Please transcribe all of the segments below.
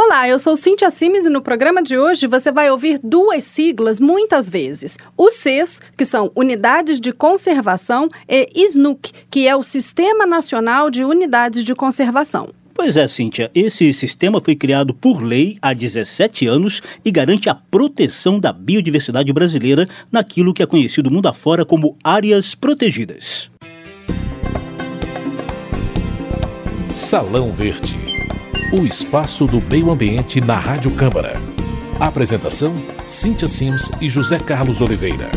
Olá, eu sou Cintia Simes e no programa de hoje você vai ouvir duas siglas muitas vezes. O CES, que são Unidades de Conservação, e SNUC, que é o Sistema Nacional de Unidades de Conservação. Pois é, Cíntia, esse sistema foi criado por lei há 17 anos e garante a proteção da biodiversidade brasileira naquilo que é conhecido mundo afora como áreas protegidas. Salão Verde o espaço do meio ambiente na Rádio Câmara. Apresentação: Cíntia Sims e José Carlos Oliveira.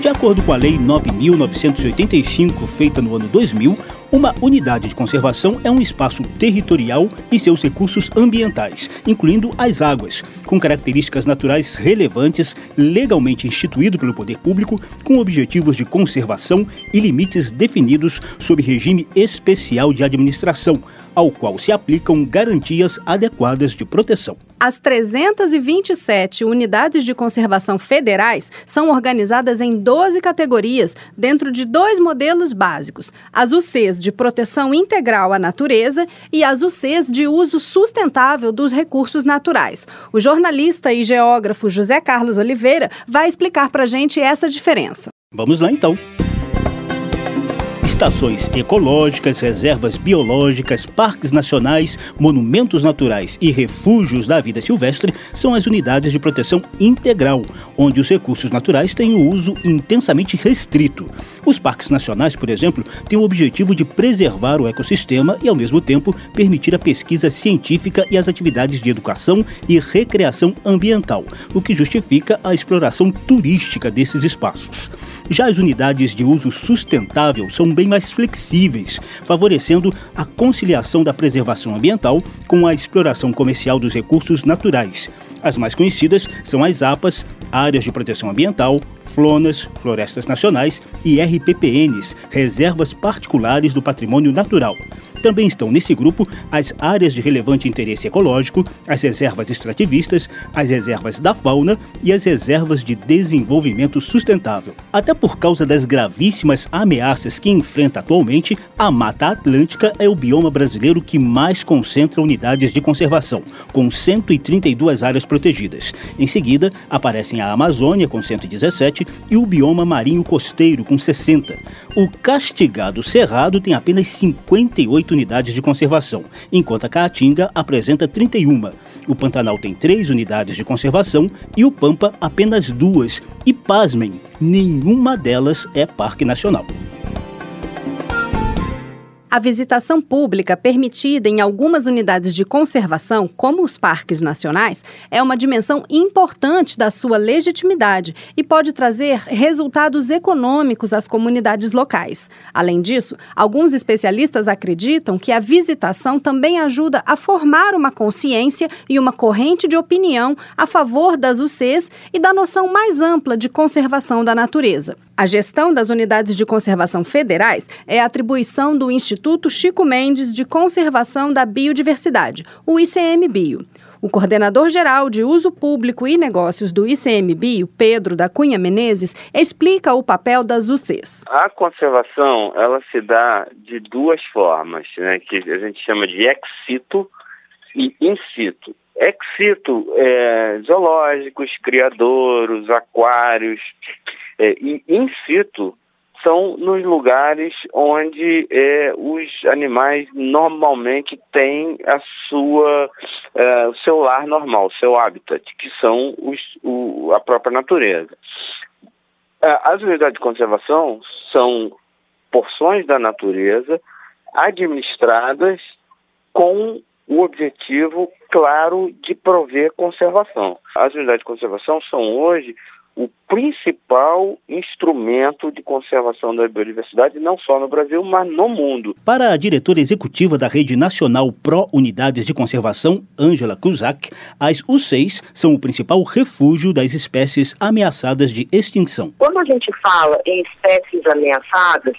De acordo com a Lei 9.985, feita no ano 2000, uma unidade de conservação é um espaço territorial e seus recursos ambientais, incluindo as águas, com características naturais relevantes, legalmente instituído pelo poder público, com objetivos de conservação e limites definidos sob regime especial de administração, ao qual se aplicam garantias adequadas de proteção. As 327 unidades de conservação federais são organizadas em 12 categorias, dentro de dois modelos básicos: as UCs de proteção integral à natureza e as UCs de uso sustentável dos recursos naturais. O jornalista e geógrafo José Carlos Oliveira vai explicar para a gente essa diferença. Vamos lá então. Estações ecológicas, reservas biológicas, parques nacionais, monumentos naturais e refúgios da vida silvestre são as unidades de proteção integral, onde os recursos naturais têm o uso intensamente restrito. Os parques nacionais, por exemplo, têm o objetivo de preservar o ecossistema e, ao mesmo tempo, permitir a pesquisa científica e as atividades de educação e recreação ambiental, o que justifica a exploração turística desses espaços. Já as unidades de uso sustentável são bem mais flexíveis, favorecendo a conciliação da preservação ambiental com a exploração comercial dos recursos naturais. As mais conhecidas são as APAs, Áreas de Proteção Ambiental, FLONAS, Florestas Nacionais e RPPNs, Reservas Particulares do Patrimônio Natural. Também estão nesse grupo as áreas de relevante interesse ecológico, as reservas extrativistas, as reservas da fauna e as reservas de desenvolvimento sustentável. Até por causa das gravíssimas ameaças que enfrenta atualmente, a Mata Atlântica é o bioma brasileiro que mais concentra unidades de conservação, com 132 áreas protegidas. Em seguida, aparecem a Amazônia, com 117, e o bioma marinho costeiro, com 60. O castigado cerrado tem apenas 58 8 unidades de conservação, enquanto a Caatinga apresenta 31. O Pantanal tem 3 unidades de conservação e o Pampa apenas duas. E pasmem, nenhuma delas é Parque Nacional. A visitação pública permitida em algumas unidades de conservação, como os parques nacionais, é uma dimensão importante da sua legitimidade e pode trazer resultados econômicos às comunidades locais. Além disso, alguns especialistas acreditam que a visitação também ajuda a formar uma consciência e uma corrente de opinião a favor das UCs e da noção mais ampla de conservação da natureza. A gestão das unidades de conservação federais é atribuição do Instituto Chico Mendes de Conservação da Biodiversidade, o ICMBio. O coordenador-geral de uso público e negócios do ICMBio, Pedro da Cunha Menezes, explica o papel das UCs. A conservação ela se dá de duas formas, né, que a gente chama de ex situ e in situ. Ex situ é zoológicos, criadouros, aquários, é, in situ são nos lugares onde é, os animais normalmente têm a sua, é, o seu lar normal, o seu habitat, que são os, o, a própria natureza. É, as unidades de conservação são porções da natureza administradas com o objetivo claro de prover conservação. As unidades de conservação são hoje o principal instrumento de conservação da biodiversidade, não só no Brasil, mas no mundo. Para a diretora executiva da Rede Nacional Pro Unidades de Conservação, Ângela Kuzak, as U6 são o principal refúgio das espécies ameaçadas de extinção. Quando a gente fala em espécies ameaçadas,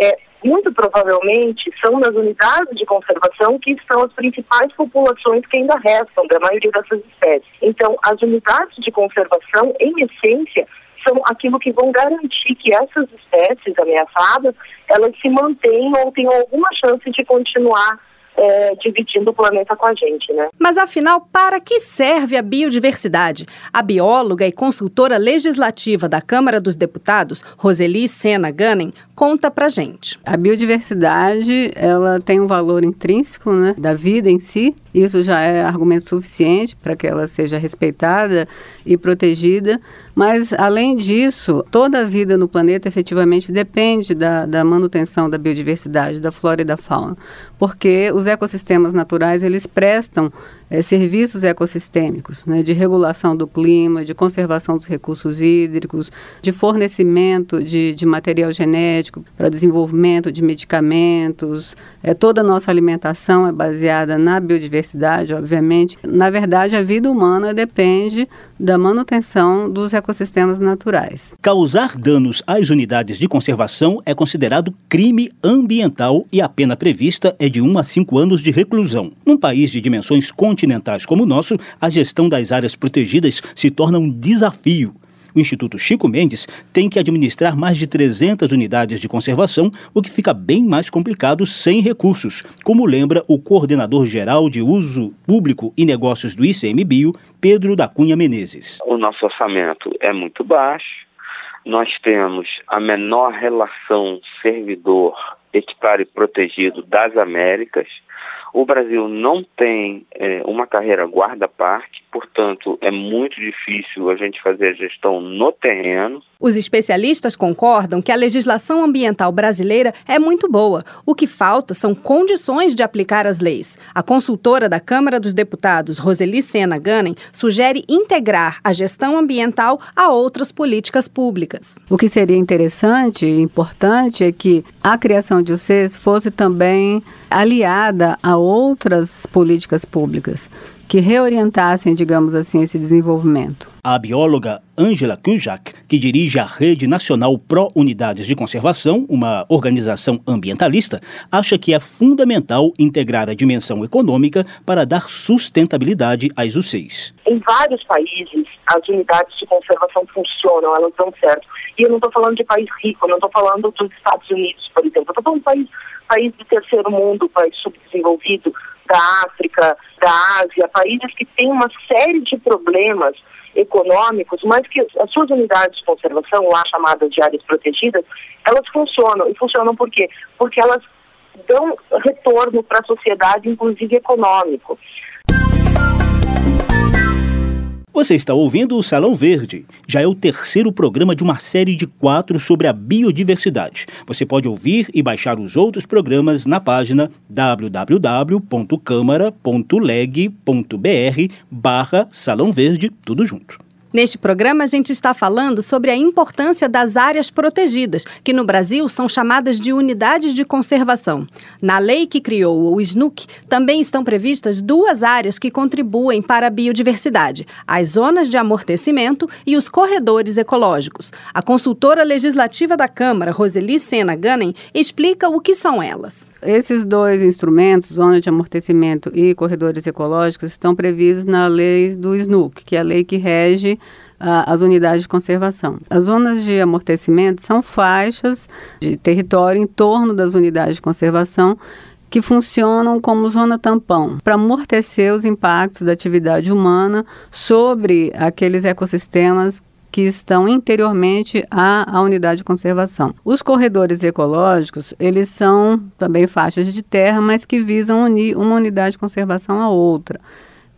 é, muito provavelmente são nas unidades de conservação que estão as principais populações que ainda restam da maioria dessas espécies. Então, as unidades de conservação, em essência, são aquilo que vão garantir que essas espécies ameaçadas, elas se mantenham ou tenham alguma chance de continuar é, dividindo o planeta com a gente, né? Mas afinal, para que serve a biodiversidade? A bióloga e consultora legislativa da Câmara dos Deputados, Roseli Sena Gunning, conta pra gente. A biodiversidade, ela tem um valor intrínseco, né, da vida em si. Isso já é argumento suficiente para que ela seja respeitada e protegida. Mas, além disso, toda a vida no planeta efetivamente depende da, da manutenção da biodiversidade, da flora e da fauna. Porque os ecossistemas naturais, eles prestam é, serviços ecossistêmicos, né, de regulação do clima, de conservação dos recursos hídricos, de fornecimento de, de material genético para desenvolvimento de medicamentos. É, toda a nossa alimentação é baseada na biodiversidade, obviamente. Na verdade, a vida humana depende da manutenção dos ecossistemas naturais. Causar danos às unidades de conservação é considerado crime ambiental e a pena prevista é de 1 a 5 anos de reclusão. Num país de dimensões continentais como o nosso, a gestão das áreas protegidas se torna um desafio. O Instituto Chico Mendes tem que administrar mais de 300 unidades de conservação, o que fica bem mais complicado sem recursos, como lembra o coordenador geral de uso público e negócios do ICMBio, Pedro da Cunha Menezes. O nosso orçamento é muito baixo. Nós temos a menor relação servidor equipário protegido das Américas. O Brasil não tem é, uma carreira guarda-parque, portanto, é muito difícil a gente fazer a gestão no terreno. Os especialistas concordam que a legislação ambiental brasileira é muito boa. O que falta são condições de aplicar as leis. A consultora da Câmara dos Deputados, Roseli Sena Gunning, sugere integrar a gestão ambiental a outras políticas públicas. O que seria interessante e importante é que a criação de UCs fosse também aliada a outras políticas públicas que reorientassem, digamos assim, esse desenvolvimento. A bióloga Angela Kujak, que dirige a Rede Nacional Pró Unidades de Conservação, uma organização ambientalista, acha que é fundamental integrar a dimensão econômica para dar sustentabilidade às UCs. Em vários países, as unidades de conservação funcionam, elas dão certo. E eu não estou falando de país rico, não estou falando dos Estados Unidos, por exemplo. Estou falando de país, país do terceiro mundo, país subdesenvolvido, da África, da Ásia, países que têm uma série de problemas econômicos, mas que as suas unidades de conservação, lá chamadas de áreas protegidas, elas funcionam. E funcionam por quê? Porque elas dão retorno para a sociedade, inclusive econômico. Você está ouvindo o Salão Verde. Já é o terceiro programa de uma série de quatro sobre a biodiversidade. Você pode ouvir e baixar os outros programas na página www.câmara.leg.br barra Salão Verde, tudo junto. Neste programa, a gente está falando sobre a importância das áreas protegidas, que no Brasil são chamadas de unidades de conservação. Na lei que criou o SNUC, também estão previstas duas áreas que contribuem para a biodiversidade: as zonas de amortecimento e os corredores ecológicos. A consultora legislativa da Câmara, Roseli Sena Gunning, explica o que são elas. Esses dois instrumentos, zona de amortecimento e corredores ecológicos, estão previstos na lei do SNUC, que é a lei que rege as unidades de conservação. As zonas de amortecimento são faixas de território em torno das unidades de conservação que funcionam como zona tampão para amortecer os impactos da atividade humana sobre aqueles ecossistemas que estão interiormente à, à, unidade de conservação. Os corredores ecológicos, eles são também faixas de terra, mas que visam unir uma unidade de conservação a outra.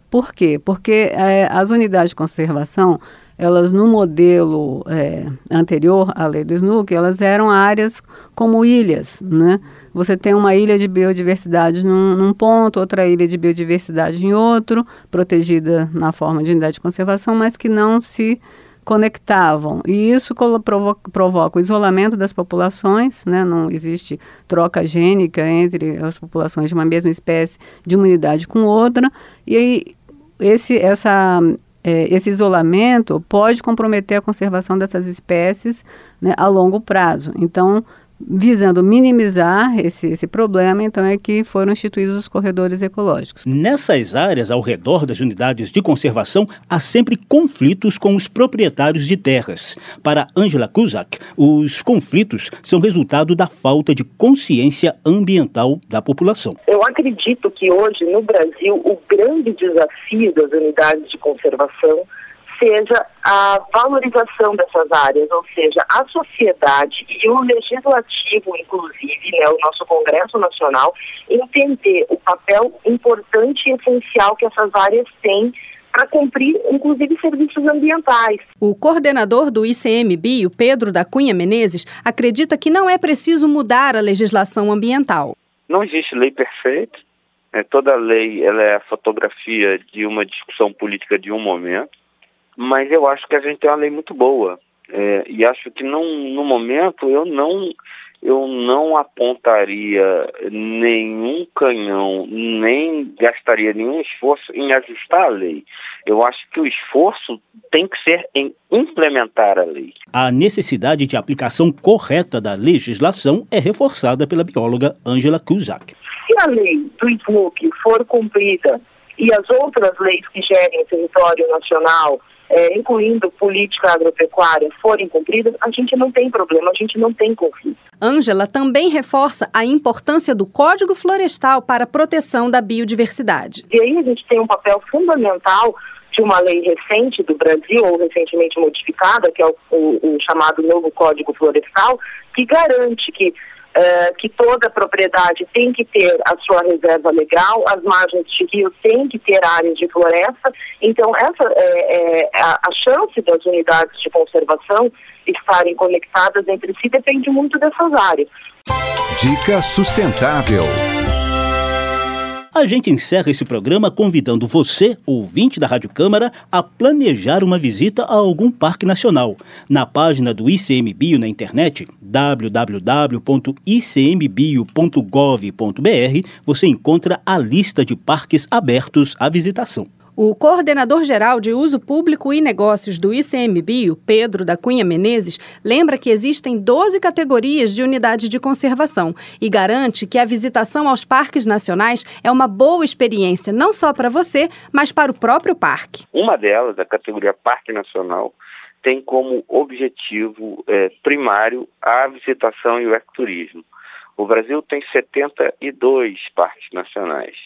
Por quê? Porque é, as unidades de conservação, elas no modelo é, anterior à lei do SNUC, elas eram áreas como ilhas, né? Você tem uma ilha de biodiversidade num, num, ponto, outra ilha de biodiversidade em outro, protegida na forma de unidade de conservação, mas que não se conectavam. E isso provoca, provoca o isolamento das populações, né? não existe troca gênica entre as populações de uma mesma espécie, de uma unidade com outra, e aí esse, essa, esse isolamento pode comprometer a conservação dessas espécies né, a longo prazo. Então, visando minimizar esse, esse problema, então é que foram instituídos os corredores ecológicos. Nessas áreas ao redor das unidades de conservação, há sempre conflitos com os proprietários de terras. Para Angela Kuzak, os conflitos são resultado da falta de consciência ambiental da população. Eu acredito que hoje, no Brasil, o grande desafio das unidades de conservação seja a valorização dessas áreas, ou seja, a sociedade e o legislativo, inclusive, né, o nosso Congresso Nacional, entender o papel importante e essencial que essas áreas têm para cumprir, inclusive, serviços ambientais. O coordenador do ICMBio, Pedro da Cunha Menezes, acredita que não é preciso mudar a legislação ambiental. Não existe lei perfeita. É, toda lei ela é a fotografia de uma discussão política de um momento mas eu acho que a gente tem uma lei muito boa. É, e acho que não, no momento eu não, eu não apontaria nenhum canhão, nem gastaria nenhum esforço em ajustar a lei. Eu acho que o esforço tem que ser em implementar a lei. A necessidade de aplicação correta da legislação é reforçada pela bióloga Angela Kuzak. Se a lei do SMUC for cumprida e as outras leis que gerem o território nacional é, incluindo política agropecuária, forem cumpridas, a gente não tem problema, a gente não tem conflito. Ângela também reforça a importância do Código Florestal para a proteção da biodiversidade. E aí a gente tem um papel fundamental de uma lei recente do Brasil, ou recentemente modificada, que é o, o, o chamado novo Código Florestal, que garante que Uh, que toda propriedade tem que ter a sua reserva legal, as margens de rio têm que ter áreas de floresta. Então, essa é, é a, a, chance das unidades de conservação estarem conectadas entre si depende muito dessas áreas. Dica sustentável. A gente encerra esse programa convidando você, ouvinte da Rádio Câmara, a planejar uma visita a algum parque nacional. Na página do ICMBio na internet, www.icmbio.gov.br, você encontra a lista de parques abertos à visitação. O coordenador-geral de uso público e negócios do ICMBio, Pedro da Cunha Menezes, lembra que existem 12 categorias de unidade de conservação e garante que a visitação aos parques nacionais é uma boa experiência não só para você, mas para o próprio parque. Uma delas, a categoria Parque Nacional, tem como objetivo é, primário a visitação e o ecoturismo. O Brasil tem 72 parques nacionais.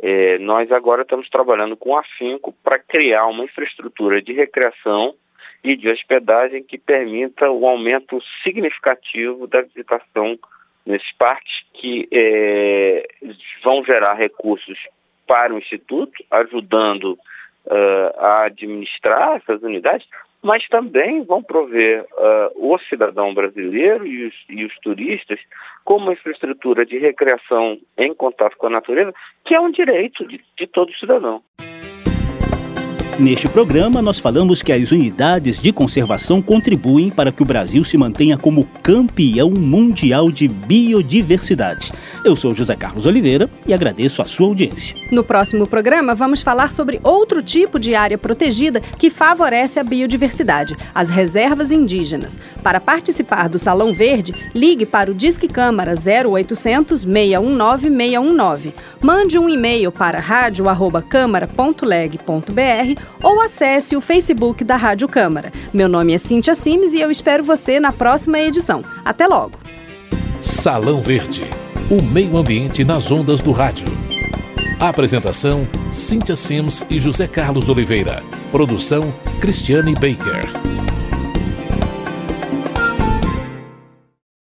É, nós agora estamos trabalhando com afinco para criar uma infraestrutura de recreação e de hospedagem que permita o aumento significativo da visitação nesses parques que é, vão gerar recursos para o Instituto, ajudando uh, a administrar essas unidades, mas também vão prover uh, o cidadão brasileiro e os, e os turistas com uma infraestrutura de recreação em contato com a natureza, que é um direito de, de todo cidadão. Neste programa, nós falamos que as unidades de conservação contribuem para que o Brasil se mantenha como campeão mundial de biodiversidade. Eu sou José Carlos Oliveira e agradeço a sua audiência. No próximo programa, vamos falar sobre outro tipo de área protegida que favorece a biodiversidade, as reservas indígenas. Para participar do Salão Verde, ligue para o Disque Câmara 0800 619 619. Mande um e-mail para radio@câmara.leg.br ou acesse o Facebook da Rádio Câmara. Meu nome é Cíntia Simes e eu espero você na próxima edição. Até logo! Salão Verde o meio ambiente nas ondas do rádio. Apresentação: Cíntia Sims e José Carlos Oliveira. Produção: Cristiane Baker.